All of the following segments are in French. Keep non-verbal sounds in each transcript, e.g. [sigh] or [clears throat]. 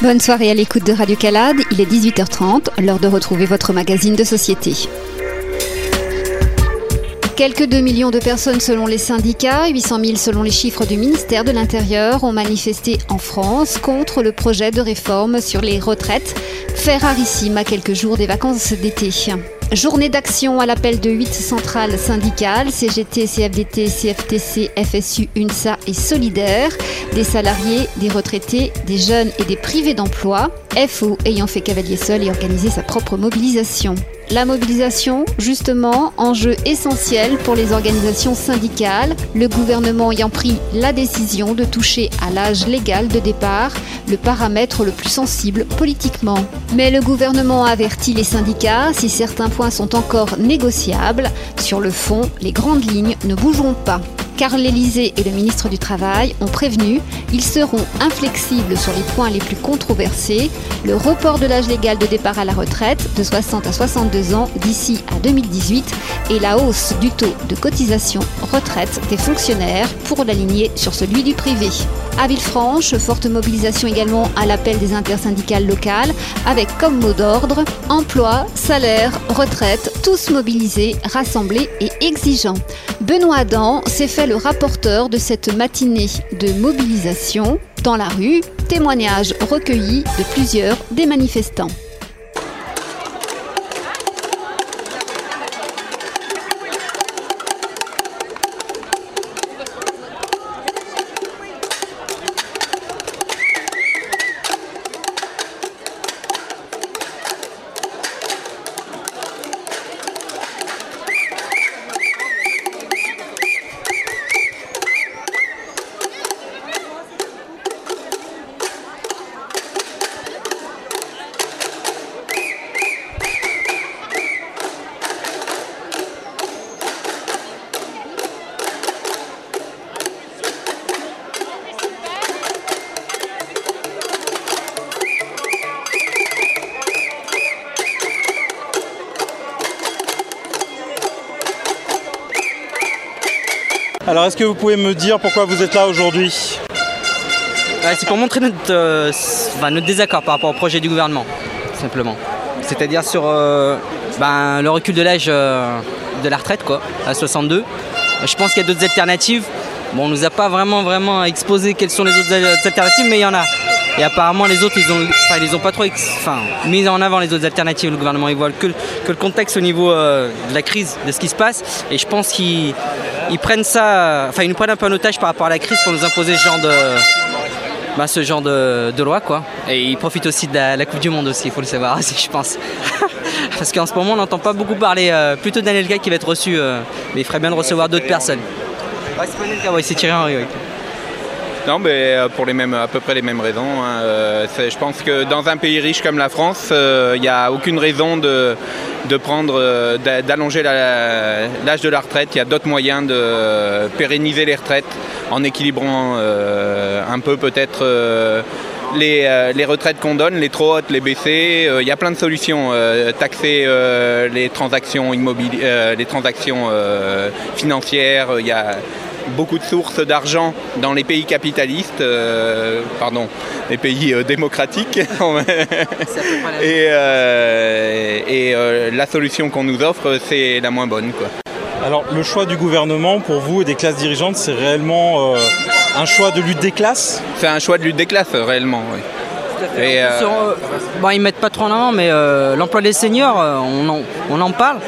Bonne soirée à l'écoute de Radio Calade, il est 18h30, l'heure de retrouver votre magazine de société. Quelques 2 millions de personnes selon les syndicats, 800 000 selon les chiffres du ministère de l'Intérieur ont manifesté en France contre le projet de réforme sur les retraites, fait rarissime à quelques jours des vacances d'été. Journée d'action à l'appel de 8 centrales syndicales, CGT, CFDT, CFTC, FSU, UNSA et Solidaire, des salariés, des retraités, des jeunes et des privés d'emploi, FO ayant fait cavalier seul et organisé sa propre mobilisation. La mobilisation, justement, enjeu essentiel pour les organisations syndicales, le gouvernement ayant pris la décision de toucher à l'âge légal de départ, le paramètre le plus sensible politiquement. Mais le gouvernement avertit les syndicats, si certains points sont encore négociables, sur le fond, les grandes lignes ne bougeront pas car l'Élysée et le ministre du Travail ont prévenu, ils seront inflexibles sur les points les plus controversés, le report de l'âge légal de départ à la retraite de 60 à 62 ans d'ici à 2018 et la hausse du taux de cotisation retraite des fonctionnaires pour l'aligner sur celui du privé. À Villefranche, forte mobilisation également à l'appel des intersyndicales locales avec comme mot d'ordre emploi, salaire, retraite, tous mobilisés, rassemblés et exigeants. Benoît Adam s'est fait le rapporteur de cette matinée de mobilisation dans la rue, témoignage recueilli de plusieurs des manifestants. Alors est-ce que vous pouvez me dire pourquoi vous êtes là aujourd'hui bah, C'est pour montrer notre, euh, notre, désaccord par rapport au projet du gouvernement, simplement. C'est-à-dire sur euh, ben, le recul de l'âge euh, de la retraite, quoi, à 62. Je pense qu'il y a d'autres alternatives. Bon, on nous a pas vraiment, vraiment exposé quelles sont les autres alternatives, mais il y en a. Et apparemment, les autres, ils ont, ils pas trop mis en avant les autres alternatives. Le gouvernement, il voit que, que le contexte au niveau de la crise, de ce qui se passe. Et je pense qu'ils ils prennent ça, enfin ils nous prennent un peu en otage par rapport à la crise pour nous imposer ce genre de, bah, ce genre de, loi quoi. Et ils profitent aussi de la, Coupe du Monde aussi, il faut le savoir aussi je pense. [laughs] Parce qu'en ce moment on n'entend pas beaucoup parler, euh, plutôt d'Anelka qui va être reçu, euh, mais il ferait bien de recevoir d'autres personnes. C'est Thierry Henry. Non, mais euh, pour les mêmes, à peu près les mêmes raisons. Hein. je pense que dans un pays riche comme la France, il n'y a aucune raison de, de prendre, euh, d'allonger l'âge de la retraite. Il y a d'autres moyens de pérenniser les retraites en équilibrant euh, un peu peut-être euh, les, retraites qu'on donne, les trop hautes, les baisser. Il y a plein de solutions. taxer les transactions immobilières, les transactions financières. Il y a beaucoup de sources d'argent dans les pays capitalistes, euh, pardon, les pays euh, démocratiques. [laughs] et, euh, la solution qu'on nous offre, c'est la moins bonne. Quoi. Alors le choix du gouvernement pour vous et des classes dirigeantes, c'est réellement un choix de lutte des classes? C'est un choix de lutte des classes, réellement, oui. Et bon, ils mettent pas trop en avant, mais l'emploi des seniors, on on en parle.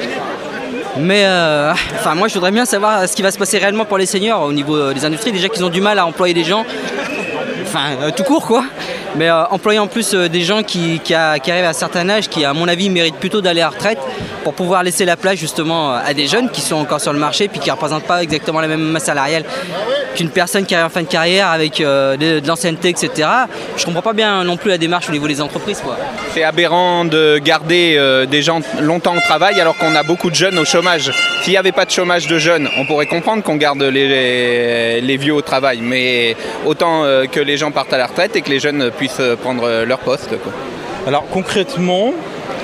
Mais euh, enfin, moi, je voudrais bien savoir ce qui va se passer réellement pour les seniors au niveau euh, des industries. Déjà qu'ils ont du mal à employer des gens, enfin, euh, tout court quoi. Mais employer en plus des gens qui, arrivent à un certain âge, qui à mon avis méritent plutôt d'aller à retraite pour pouvoir laisser la place justement à des jeunes qui sont encore sur le marché puis qui ne représentent pas exactement la même masse salariale qu'une personne qui arrive en fin de carrière avec euh, de, l'ancienneté, etc. Je comprends pas bien non plus la démarche au niveau des entreprises. C'est aberrant de garder euh, des gens longtemps au travail alors qu'on a beaucoup de jeunes au chômage. S'il n'y avait pas de chômage de jeunes, on pourrait comprendre qu'on garde les, les, vieux au travail. Mais autant euh, que les gens partent à la retraite et que les jeunes puissent prendre leur poste. Alors concrètement,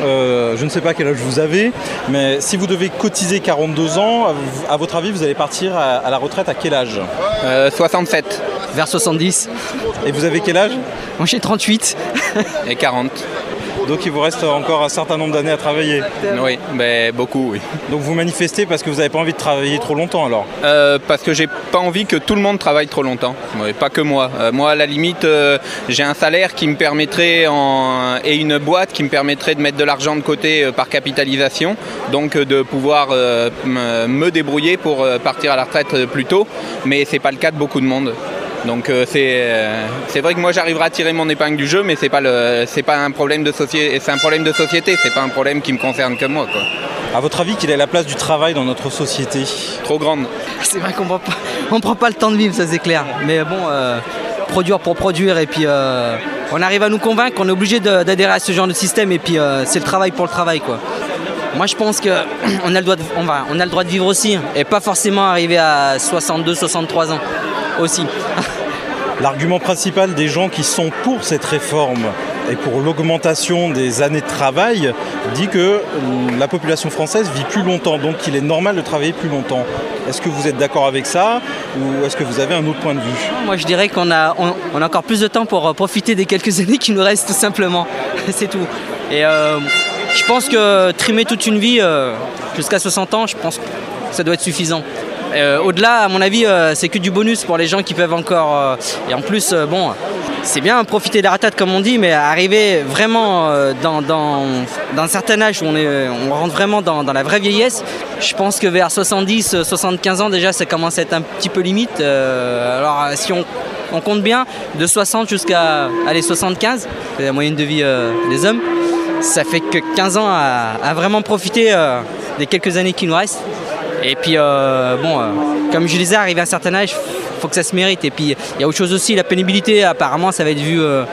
euh, je ne sais pas quel âge vous avez, mais si vous devez cotiser 42 ans, à votre avis, vous allez partir à, la retraite à quel âge 67. Vers 70. Et vous avez quel âge Moi j'ai 38. Et 40. Donc il vous reste encore un certain nombre d'années à travailler. Oui, mais beaucoup, oui. Donc vous manifestez parce que vous n'avez pas envie de travailler trop longtemps alors? Euh, Parce que j'ai pas envie que tout le monde travaille trop longtemps, pas que moi. Euh, moi, à la limite, euh, j'ai un salaire qui me permettrait en... et une boîte qui me permettrait de mettre de l'argent de côté par capitalisation, donc de pouvoir me débrouiller pour partir à la retraite plus tôt. Mais c'est pas le cas de beaucoup de monde. Donc euh, euh, c'est vrai que moi j'arriverai à tirer mon épingle du jeu, mais c'est pas pas un problème de société, c'est un problème de société, c'est pas un problème qui me concerne que moi quoi. À votre avis, quelle est la place du travail dans notre société? Trop grande. [laughs] C'est vrai qu'on prend pas, on prend pas le temps de vivre, ça c'est clair. Mais bon, euh, produire pour produire et puis on arrive à nous convaincre qu'on est obligé d'adhérer à ce genre de système et puis c'est le travail pour le travail quoi. Moi je pense qu'on [clears throat] a, le droit de, on on a le droit de vivre aussi et pas forcément arriver à 62, 63 ans aussi. L'argument principal des gens qui sont pour cette réforme et pour l'augmentation des années de travail dit que la population française vit plus longtemps, donc il est normal de travailler plus longtemps. Est-ce que vous êtes d'accord avec ça ou est-ce que vous avez un autre point de vue? Moi je dirais qu'on a, on, a encore plus de temps pour euh, profiter des quelques [laughs] années qui nous restent tout simplement. [laughs] C'est tout. Et euh, je pense que trimer toute une vie euh, jusqu'à 60 ans, je pense que ça doit être suffisant. Euh, au-delà, à mon avis, euh, c'est que du bonus pour les gens qui peuvent encore. Euh, et en plus, bon, c'est bien profiter de la retraite comme on dit, mais arriver vraiment dans, un certain âge où on, est, on rentre vraiment dans, la vraie vieillesse, je pense que vers 70, 75 ans déjà, ça commence à être un petit peu limite. alors si on, compte bien, de 60 jusqu'à 75, c'est la moyenne de vie des hommes, ça fait que 15 ans à vraiment profiter des quelques années qui nous restent. Et puis, euh, bon, euh, comme je disais, arrivé à un certain âge, il faut que ça se mérite. Et puis, il y a autre chose aussi, la pénibilité, apparemment, ça va être vu. Euh,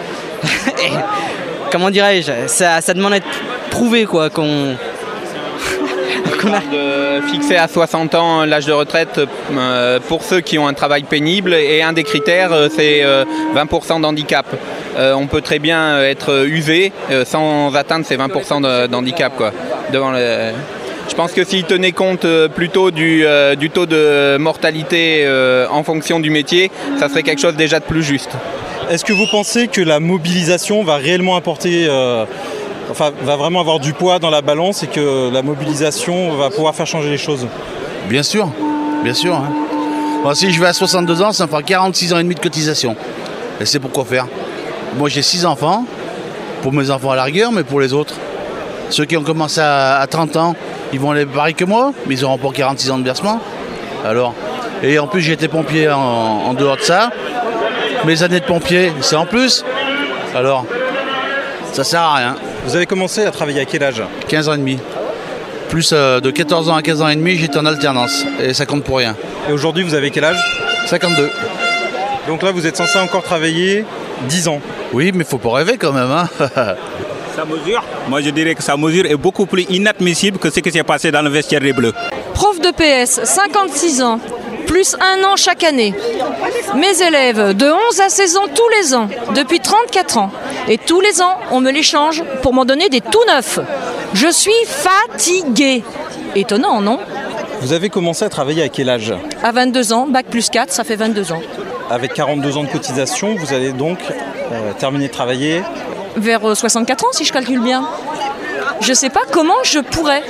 [laughs] comment dirais-je ça, demande à prouvé, quoi, qu'on. [laughs] fixer à 60 ans l'âge de retraite pour ceux qui ont un travail pénible et un des critères c'est 20% d'handicap. on peut très bien être usé sans atteindre ces 20% d'handicap devant je pense que s'ils tenaient compte euh, plutôt euh, du, taux de mortalité euh, en fonction du métier, ça serait quelque chose déjà de plus juste. Est-ce que vous pensez que la mobilisation va réellement apporter, enfin, va vraiment avoir du poids dans la balance et que la mobilisation va pouvoir faire changer les choses? Bien sûr, bien sûr. Hein. si je vais à 62 ans, ça me fera 46 ans et demi de cotisation. Et c'est pourquoi faire? Moi j'ai 6 enfants, pour mes enfants à la rigueur, mais pour les autres. Ceux qui ont commencé à 30 ans, ils vont aller pareil que moi, mais ils auront pas 46 ans de versement. Alors, et en plus j'ai été pompier en, dehors de ça. Mes années de pompier, c'est en plus. Alors, ça sert à rien. Vous avez commencé à travailler à quel âge 15 ans et demi. Plus euh, de 14 ans à 15 ans et demi, j'étais en alternance. Et ça compte pour rien. Et aujourd'hui, vous avez quel âge 52. Donc là, vous êtes censé encore travailler 10 ans. Oui, mais il faut pas rêver quand même. Hein [laughs] Sa mesure, moi je dirais que sa mesure est beaucoup plus inadmissible que ce qui s'est passé dans le vestiaire des Bleus. Prof de PS, 56 ans, plus un an chaque année. Mes élèves, de 11 à 16 ans tous les ans, depuis 34 ans. Et tous les ans, on me les change pour m'en donner des tout neufs. Je suis fatiguée. Étonnant, non Vous avez commencé à travailler à quel âge À 22 ans, bac plus 4, ça fait 22 ans. Avec 42 ans de cotisation, vous allez donc euh, terminer de travailler vers 64 euh, ans, si je calcule bien. Je ne sais pas comment je pourrais.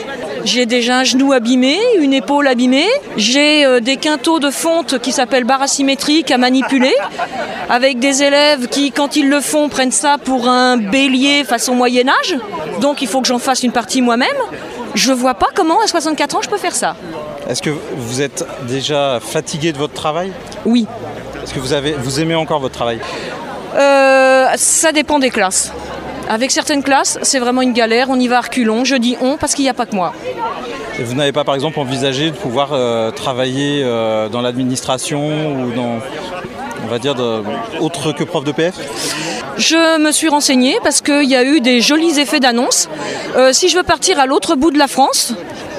J'ai déjà un genou abîmé, une épaule abîmée, j'ai euh, des quintaux de fonte qui s'appellent barres asymétriques à manipuler, avec des élèves qui, quand ils le font, prennent ça pour un bélier façon Moyen Âge. Donc il faut que j'en fasse une partie moi-même. Je ne vois pas comment à 64 ans je peux faire ça. Est-ce que vous êtes déjà fatigué de votre travail? Oui. Est-ce que vous, avez, vous aimez encore votre travail? Euh, ça dépend des classes. Avec certaines classes, c'est vraiment une galère, on y va à reculons. Je dis on parce qu'il n'y a pas que moi. Et vous n'avez pas par exemple envisagé de pouvoir euh, travailler euh, dans l'administration ou dans, on va dire, autre que prof de PF je me suis renseignée parce qu'il y a eu des jolis effets d'annonce. si je veux partir à l'autre bout de la France,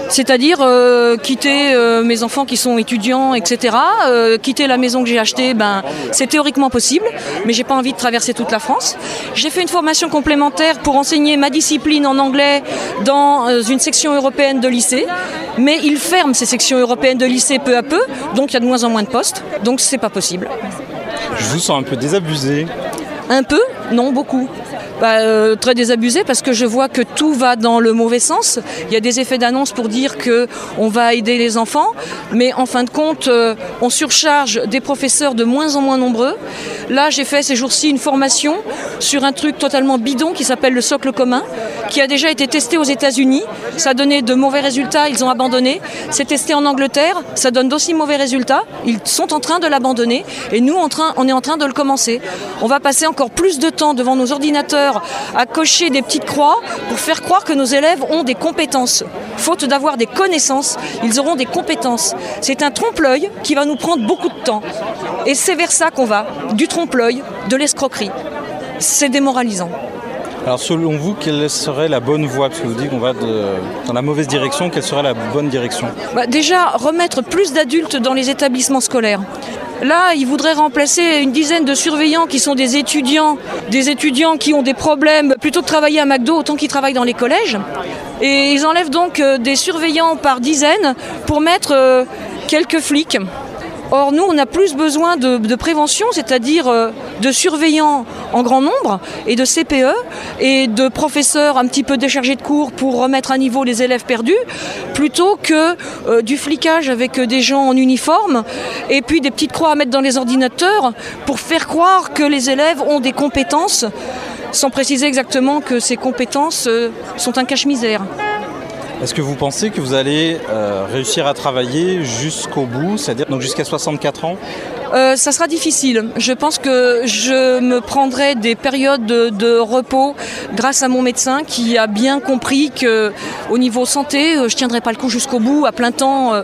C'est-à-dire euh, quitter euh, mes enfants qui sont étudiants, etc. euh, quitter la maison que j'ai achetée, ben, c'est théoriquement possible, mais j'ai pas envie de traverser toute la France. J'ai fait une formation complémentaire pour enseigner ma discipline en anglais dans une section européenne de lycée, mais ils ferment ces sections européennes de lycée peu à peu, donc il y a de moins en moins de postes, donc c'est pas possible. Je vous sens un peu désabusé. Un peu? Non, beaucoup. Bah, euh, très désabusé parce que je vois que tout va dans le mauvais sens. Il y a des effets d'annonce pour dire que on va aider les enfants, mais en fin de compte, euh, on surcharge des professeurs de moins en moins nombreux. Là, j'ai fait ces jours-ci une formation sur un truc totalement bidon qui s'appelle le socle commun, qui a déjà été testé aux États-Unis. Ça a donné de mauvais résultats, ils ont abandonné. C'est testé en Angleterre, ça donne d'aussi mauvais résultats. Ils sont en train de l'abandonner et nous, on est en train de le commencer. On va passer encore plus de temps devant nos ordinateurs à cocher des petites croix pour faire croire que nos élèves ont des compétences. Faute d'avoir des connaissances, ils auront des compétences. C'est un trompe-l'œil qui va nous prendre beaucoup de temps. Et c'est vers ça qu'on va, du trompe-l'œil, de l'escroquerie. C'est démoralisant. Alors selon vous, quelle serait la bonne voie? Parce que vous dites qu'on va dans la mauvaise direction, quelle serait la bonne direction? Bah, déjà, remettre plus d'adultes dans les établissements scolaires. Là, ils voudraient remplacer une dizaine de surveillants qui sont des étudiants, des étudiants qui ont des problèmes. Plutôt que travailler à McDo, autant qu'ils travaillent dans les collèges. Et ils enlèvent donc euh, des surveillants par dizaines pour mettre euh, quelques flics. Or, nous, on a plus besoin de, prévention, c'est-à-dire euh, de surveillants en grand nombre et de CPE et de professeurs un petit peu déchargés de cours pour remettre à niveau les élèves perdus, plutôt que euh, du flicage avec des gens en uniforme et puis des petites croix à mettre dans les ordinateurs pour faire croire que les élèves ont des compétences sans préciser exactement que ces compétences euh, sont un cache-misère. Est-ce que vous pensez que vous allez euh, réussir à travailler jusqu'au bout, c'est-à-dire jusqu'à 64 ans Euh, ça sera difficile. Je pense que je me prendrai des périodes de, repos grâce à mon médecin qui a bien compris que au niveau santé, euh, je tiendrai pas le coup jusqu'au bout à plein temps euh,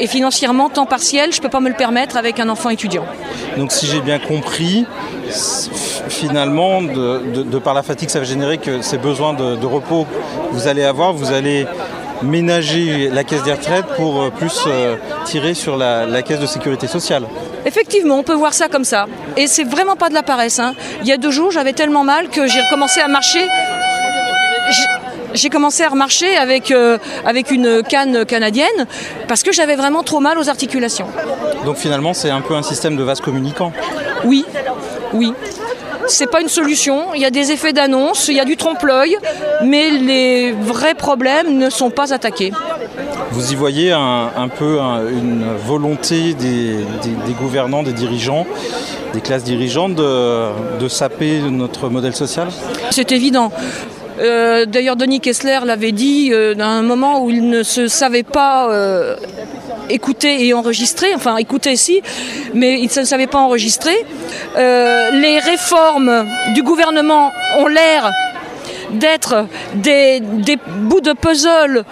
et financièrement temps partiel, je peux pas me le permettre avec un enfant étudiant. Donc si j'ai bien compris, finalement, de, par la fatigue ça va générer, que ces besoins de, repos vous allez avoir, vous allez ménager la caisse des retraites pour euh, plus euh, tirer sur la, la caisse de sécurité sociale. Effectivement, on peut voir ça comme ça. Et c'est vraiment pas de la paresse. hein. Il y a deux jours, j'avais tellement mal que j'ai recommencé à marcher. J'ai- J'ai commencé à remarcher avec, euh, avec une canne canadienne parce que j'avais vraiment trop mal aux articulations. Donc finalement, c'est un peu un système de vase communicant. Oui, oui. C'est pas une solution. Il y a des effets d'annonce, il y a du trompe-l'œil, mais les vrais problèmes ne sont pas attaqués. Vous y voyez un, un peu un- une volonté des, des- des gouvernants, des dirigeants, des classes dirigeantes de, de saper notre modèle social? C'est évident. Euh, D'ailleurs, Denis Kessler l'avait dit euh, à un moment où il ne se savait pas euh, écouter et enregistrer, enfin écouter si, mais il ne se savait pas enregistrer. Euh, les réformes du gouvernement ont l'air d'être des, des bouts de puzzle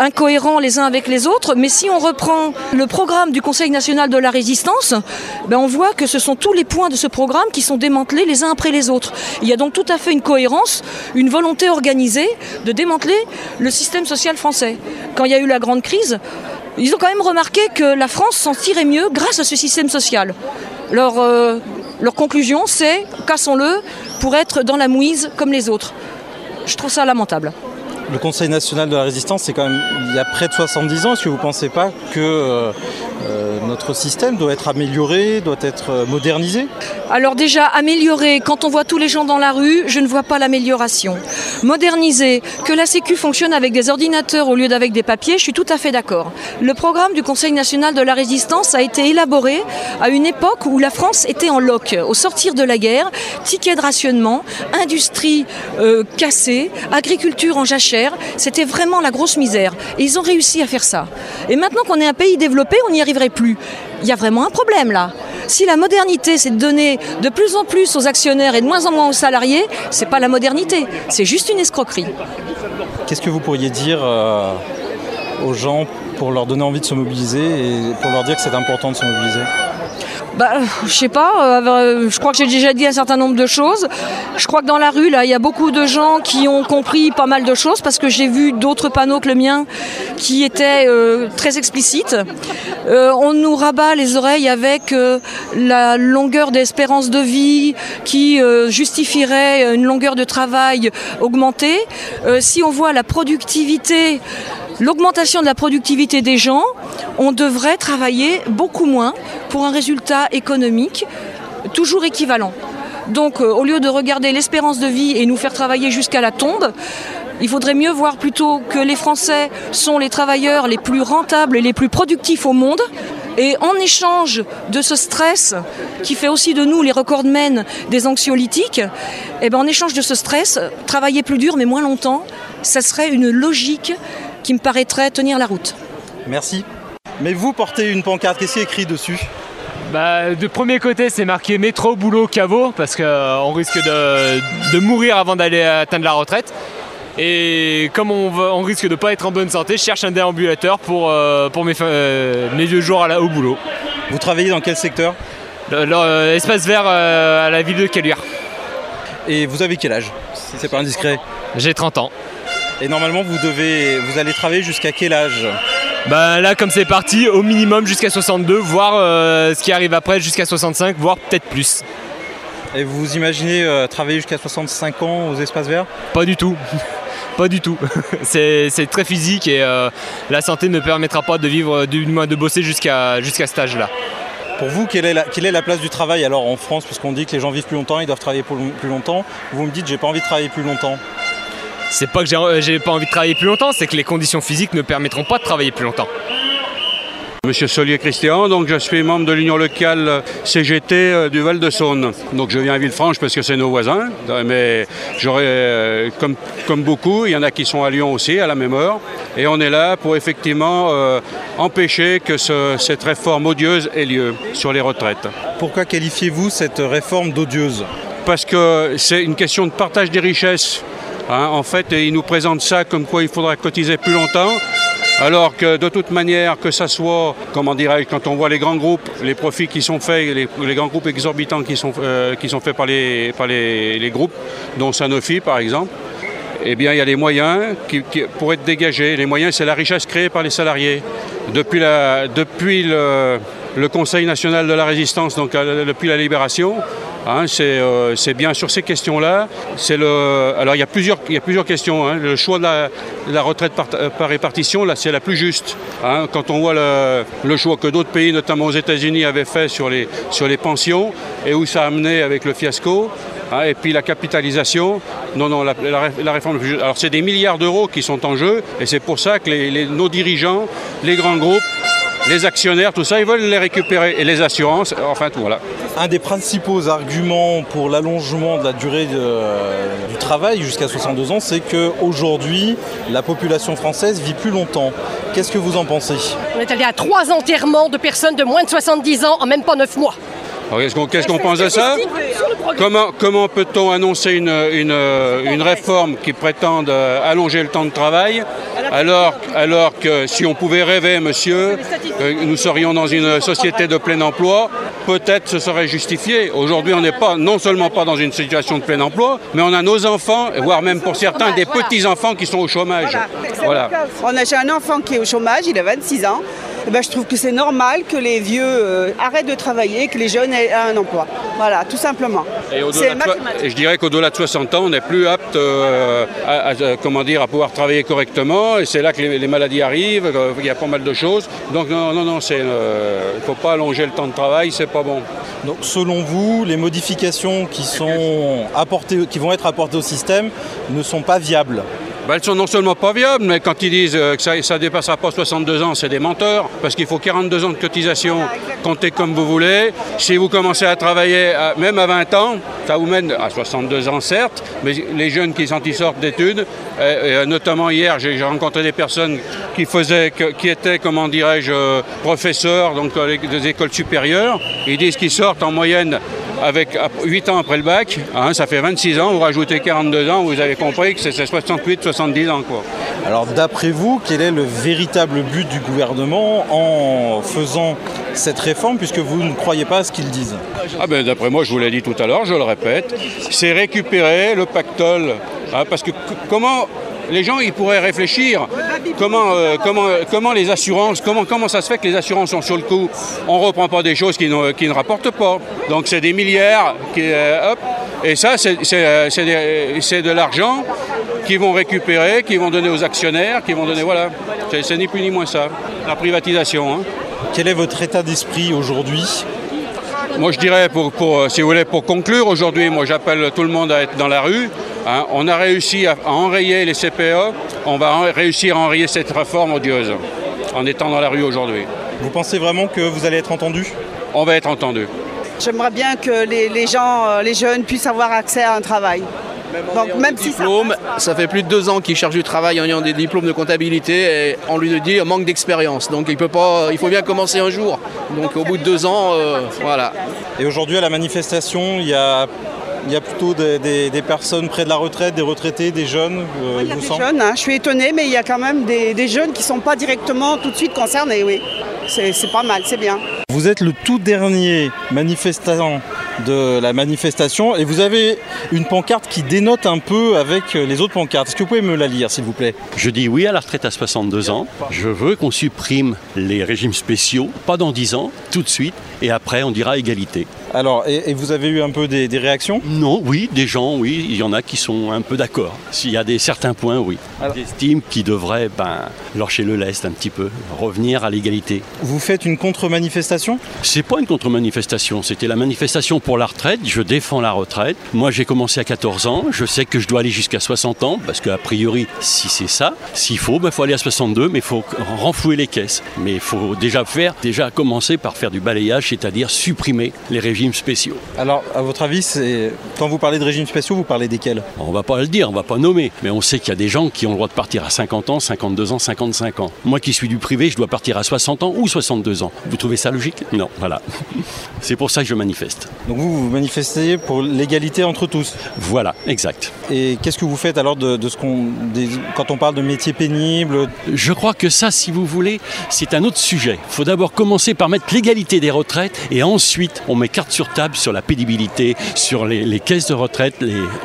incohérents les uns avec les autres, mais si on reprend le programme du Conseil national de la résistance, ben on voit que ce sont tous les points de ce programme qui sont démantelés les uns après les autres. Il y a donc tout à fait une cohérence, une volonté organisée de démanteler le système social français. Quand il y a eu la grande crise, ils ont quand même remarqué que la France s'en tirait mieux grâce à ce système social. Leur, euh, conclusion, c'est cassons-le pour être dans la mouise comme les autres. Je trouve ça lamentable. Le Conseil national de la résistance, c'est quand même il y a près de 70 ans. Est-ce que vous ne pensez pas que euh, euh, notre système doit être amélioré, doit être euh, modernisé? Alors déjà, améliorer, quand on voit tous les gens dans la rue, je ne vois pas l'amélioration. Moderniser, que la Sécu fonctionne avec des ordinateurs au lieu d'avec des papiers, je suis tout à fait d'accord. Le programme du Conseil national de la résistance a été élaboré à une époque où la France était en loc. Au sortir de la guerre, ticket de rationnement, industrie cassée, agriculture en jachère, c'était vraiment la grosse misère. Et ils ont réussi à faire ça. Et maintenant qu'on est un pays développé, on n'y arriverait plus. Il y a vraiment un problème là. Si la modernité, c'est de donner de plus en plus aux actionnaires et de moins en moins aux salariés, c'est pas la modernité, c'est juste une escroquerie. Qu'est-ce que vous pourriez dire euh, aux gens pour leur donner envie de se mobiliser et pour leur dire que c'est important de se mobiliser? Bah, je sais pas, euh, je crois que j'ai déjà dit un certain nombre de choses. Je crois que dans la rue, là, il y a beaucoup de gens qui ont compris pas mal de choses parce que j'ai vu d'autres panneaux que le mien qui étaient euh, très explicites. Euh, on nous rabat les oreilles avec la longueur d'espérance de vie qui justifierait une longueur de travail augmentée. si on voit la productivité l'augmentation de la productivité des gens, on devrait travailler beaucoup moins pour un résultat économique toujours équivalent. Donc euh, au lieu de regarder l'espérance de vie et nous faire travailler jusqu'à la tombe, il faudrait mieux voir plutôt que les Français sont les travailleurs les plus rentables et les plus productifs au monde. Et en échange de ce stress qui fait aussi de nous les recordmen des anxiolytiques, eh ben en échange de ce stress, travailler plus dur mais moins longtemps, ça serait une logique qui me paraîtrait tenir la route. Merci. Mais vous portez une pancarte, qu'est-ce qui est écrit dessus? Bah, de premier côté, c'est marqué métro, boulot, caveau, parce qu'on euh, risque de, mourir avant d'aller atteindre la retraite. Et comme on, risque de ne pas être en bonne santé, je cherche un déambulateur pour, euh, pour mes, euh, mes, vieux jours au boulot. Vous travaillez dans quel secteur? L'espace vert à la ville de Caluire. Et vous avez quel âge? Si c'est pas indiscret. J'ai 30 ans. Et normalement, vous, devez, vous allez travailler jusqu'à quel âge? Bah là comme c'est parti, au minimum jusqu'à 62, voire euh, ce qui arrive après jusqu'à 65, voire peut-être plus. Et vous imaginez euh, travailler jusqu'à 65 ans aux espaces verts? Pas du tout. [laughs] pas du tout. [laughs] c'est très physique et euh, la santé ne permettra pas de vivre, du moins de bosser jusqu'à jusqu'à cet âge-là. Pour vous, quelle est, la, quelle est la place du travail alors en France? Puisqu'on dit que les gens vivent plus longtemps, ils doivent travailler plus longtemps. Vous me dites, j'ai pas envie de travailler plus longtemps c'est pas que euh, j'ai pas envie de travailler plus longtemps, c'est que les conditions physiques ne permettront pas de travailler plus longtemps. Monsieur Solier Christian, donc je suis membre de l'union locale CGT euh, du Val-de-Saône. Donc je viens à Villefranche parce que c'est nos voisins, mais j'aurais, euh, comme, comme beaucoup, il y en a qui sont à Lyon aussi à la même heure. Et on est là pour effectivement empêcher que cette réforme odieuse ait lieu sur les retraites. Pourquoi qualifiez-vous cette réforme d'odieuse? Parce que c'est une question de partage des richesses. Hein, en fait, ils nous présentent ça comme quoi il faudra cotiser plus longtemps. Alors que de toute manière, que ça soit, comment dirais-je, quand on voit les grands groupes, les profits qui sont faits, les, grands groupes exorbitants qui sont, euh, qui faits par, les, groupes, dont Sanofi par exemple, eh bien il y a les moyens qui, pour être dégagés. Les moyens, c'est la richesse créée par les salariés. Depuis, la, depuis le, le Conseil national de la résistance, donc euh, depuis la libération, Hein, euh, c'est bien sur ces questions-là. Alors il y a plusieurs, questions. Hein. Le choix de la, retraite euh, par, répartition, là, c'est la plus juste. Hein. Quand on voit le, choix que d'autres pays, notamment aux États-Unis, avaient fait sur les, sur les pensions et où ça a amené avec le fiasco. et puis la capitalisation, non, non, la, réforme. Alors c'est des milliards d'euros qui sont en jeu, et c'est pour ça que nos dirigeants, les grands groupes, les actionnaires, tout ça, ils veulent les récupérer. Et les assurances, enfin tout, voilà. Un des principaux arguments pour l'allongement de la durée du travail jusqu'à 62 ans, c'est qu'aujourd'hui, la population française vit plus longtemps. Qu'est-ce que vous en pensez? On est allé à trois enterrements de personnes de moins de 70 ans en même pas neuf mois. Qu'est-ce qu'on pense de ça Comment, comment peut-on annoncer une, une, réforme qui prétende euh, allonger le temps de travail alors, alors que si on pouvait rêver, monsieur, euh, nous serions dans une société de plein emploi, peut-être ce serait justifié. Aujourd'hui, on n'est pas non seulement pas dans une situation de plein emploi, mais on a nos enfants, voire même pour certains des petits-enfants qui sont au chômage. Voilà. On a, un enfant qui est au chômage, il a 26 ans. Eh ben, je trouve que c'est normal que les vieux euh, arrêtent de travailler, que les jeunes aient un emploi. Voilà, tout simplement. Et, je dirais qu'au-delà de 60 ans, on n'est plus apte euh, à, comment dire, à pouvoir travailler correctement. Et c'est là que les, maladies arrivent, euh, il y a pas mal de choses. Donc non, non, non, il ne faut pas allonger le temps de travail, c'est pas bon. Donc selon vous, les modifications qui, sont apportées, qui vont être apportées au système ne sont pas viables? Ben, elles sont non seulement pas viables, mais quand ils disent euh, que ça ne dépassera pas 62 ans, c'est des menteurs, parce qu'il faut 42 ans de cotisation, comptez comme vous voulez. Si vous commencez à travailler même à 20 ans, ça vous mène à 62 ans certes, mais les jeunes qui sont, sortent d'études, euh, notamment hier, j'ai rencontré des personnes qui faisaient, qui étaient, comment dirais-je, professeurs donc des écoles supérieures. Ils disent qu'ils sortent en moyenne avec 8 ans après le bac, hein, ça fait 26 ans, vous rajoutez 42 ans, vous avez compris que c'est 68, 70 ans. Quoi. Alors d'après vous, quel est le véritable but du gouvernement en faisant cette réforme, puisque vous ne croyez pas à ce qu'ils disent ah ben, D'après moi, je vous l'ai dit tout à l'heure, je le répète, c'est récupérer le pactole. Hein, parce que comment les gens ils pourraient réfléchir comment, euh, comment les assurances, comment, ça se fait que les assurances sont sur le coup On ne reprend pas des choses qui ne, rapportent pas. Donc c'est des milliards qui, euh, hop, et ça c'est de l'argent qu'ils vont récupérer, qu'ils vont donner aux actionnaires, qui vont donner, voilà, c'est ni plus ni moins ça, la privatisation. Hein. Quel est votre état d'esprit aujourd'hui moi, je dirais, pour, pour, si vous voulez, pour conclure aujourd'hui, moi, j'appelle tout le monde à être dans la rue. Hein. on a réussi à, enrayer les CPE. On va réussir à enrayer cette réforme odieuse en étant dans la rue aujourd'hui. Vous pensez vraiment que vous allez être entendu? On va être entendu. J'aimerais bien que les, gens, euh, les jeunes puissent avoir accès à un travail. Donc même si diplôme, ça... fait plus de deux ans qu'il cherche du travail en ayant des diplômes de comptabilité et on lui dit manque d'expérience. Donc il peut pas, il faut bien commencer un jour. Donc au bout de deux ans, euh, voilà. Et aujourd'hui à la manifestation, il y a il y a plutôt des, personnes près de la retraite, des retraités, des jeunes euh, Il y a des jeunes, hein. je suis étonnée, mais il y a quand même des, des jeunes qui ne sont pas directement tout de suite concernés, oui. C'est pas mal, c'est bien. Vous êtes le tout dernier manifestant de la manifestation et vous avez une pancarte qui dénote un peu avec les autres pancartes. Est-ce que vous pouvez me la lire s'il vous plaît? Je dis oui à la retraite à 62 ans. Je veux qu'on supprime les régimes spéciaux, pas dans 10 ans, tout de suite, et après on dira égalité. Alors, et, vous avez eu un peu des, réactions? Non, oui, des gens, oui, il y en a qui sont un peu d'accord. S'il y a des certains points, oui. J'estime qu'ils devraient ben, lâcher le lest un petit peu, revenir à l'égalité. Vous faites une contre-manifestation? C'est pas une contre-manifestation, c'était la manifestation pour la retraite. Je défends la retraite. Moi, j'ai commencé à 14 ans. Je sais que je dois aller jusqu'à 60 ans, parce qu'a priori, si c'est ça, s'il faut, il ben, faut aller à 62, mais il faut renflouer les caisses. Mais il faut déjà faire, déjà commencer par faire du balayage, c'est-à-dire supprimer les régimes spéciaux. Alors, à votre avis, quand vous parlez de régimes spéciaux, vous parlez desquels? On va pas le dire, on va pas nommer, mais on sait qu'il y a des gens qui ont le droit de partir à 50 ans, 52 ans, 55 ans. Moi qui suis du privé, je dois partir à 60 ans ou 62 ans. Vous trouvez ça logique? Non, voilà. [laughs] C'est pour ça que je manifeste. Donc vous, vous manifestez pour l'égalité entre tous Voilà, exact. Et qu'est-ce que vous faites alors de, ce qu'on, quand on parle de métiers pénibles? Je crois que ça, si vous voulez, c'est un autre sujet. Il faut d'abord commencer par mettre l'égalité des retraites et ensuite on met carte sur table sur la pénibilité, sur les, caisses de retraite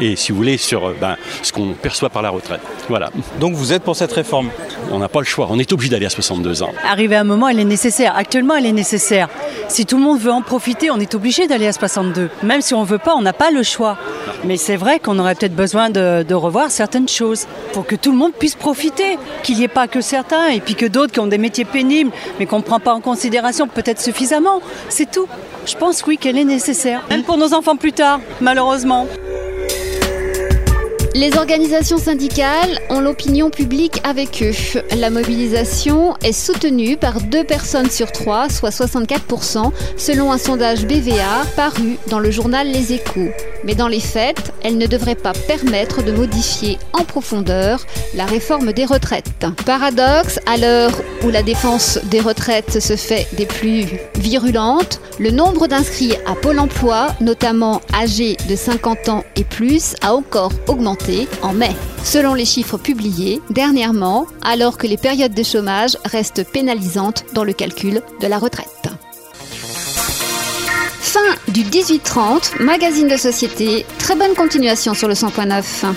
et si vous voulez sur euh, ben, ce qu'on perçoit par la retraite. Voilà. Donc vous êtes pour cette réforme? On n'a pas le choix, on est obligé d'aller à 62 ans. Arrivé à un moment, elle est nécessaire. Actuellement, elle est nécessaire. Si tout le monde veut en profiter, on est obligé d'aller à 62. Même si on ne veut pas, on n'a pas le choix. Mais c'est vrai qu'on aurait peut-être besoin de, de, revoir certaines choses pour que tout le monde puisse profiter, qu'il n'y ait pas que certains et puis que d'autres qui ont des métiers pénibles mais qu'on ne prend pas en considération peut-être suffisamment. C'est tout. Je pense oui qu'elle est nécessaire, même pour nos enfants plus tard, malheureusement. Les organisations syndicales ont l'opinion publique avec eux. La mobilisation est soutenue par deux personnes sur trois, soit 64%, selon un sondage BVA paru dans le journal Les Échos. Mais dans les faits, elle ne devrait pas permettre de modifier en profondeur la réforme des retraites. Paradoxe, à l'heure où la défense des retraites se fait des plus virulentes, le nombre d'inscrits à Pôle emploi, notamment âgés de 50 ans et plus, a encore augmenté en mai. Selon les chiffres publiés dernièrement, alors que les périodes de chômage restent pénalisantes dans le calcul de la retraite. Fin du 18-30, magazine de société. Très bonne continuation sur le 100.9.